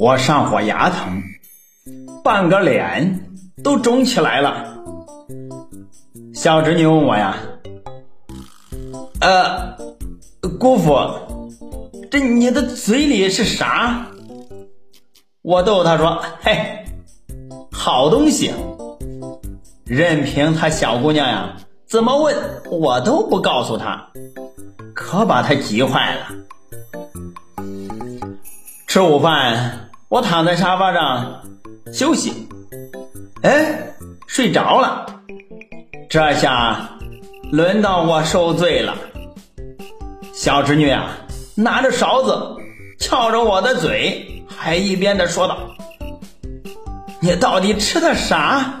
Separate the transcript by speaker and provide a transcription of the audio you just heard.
Speaker 1: 我上火牙疼，半个脸都肿起来了。小侄女问我呀，呃，姑父，这你的嘴里是啥？我逗她说，嘿，好东西。任凭她小姑娘呀怎么问，我都不告诉她，可把她急坏了。吃午饭，我躺在沙发上休息，哎，睡着了。这下轮到我受罪了。小侄女啊，拿着勺子撬着我的嘴，还一边的说道：“你到底吃的啥？”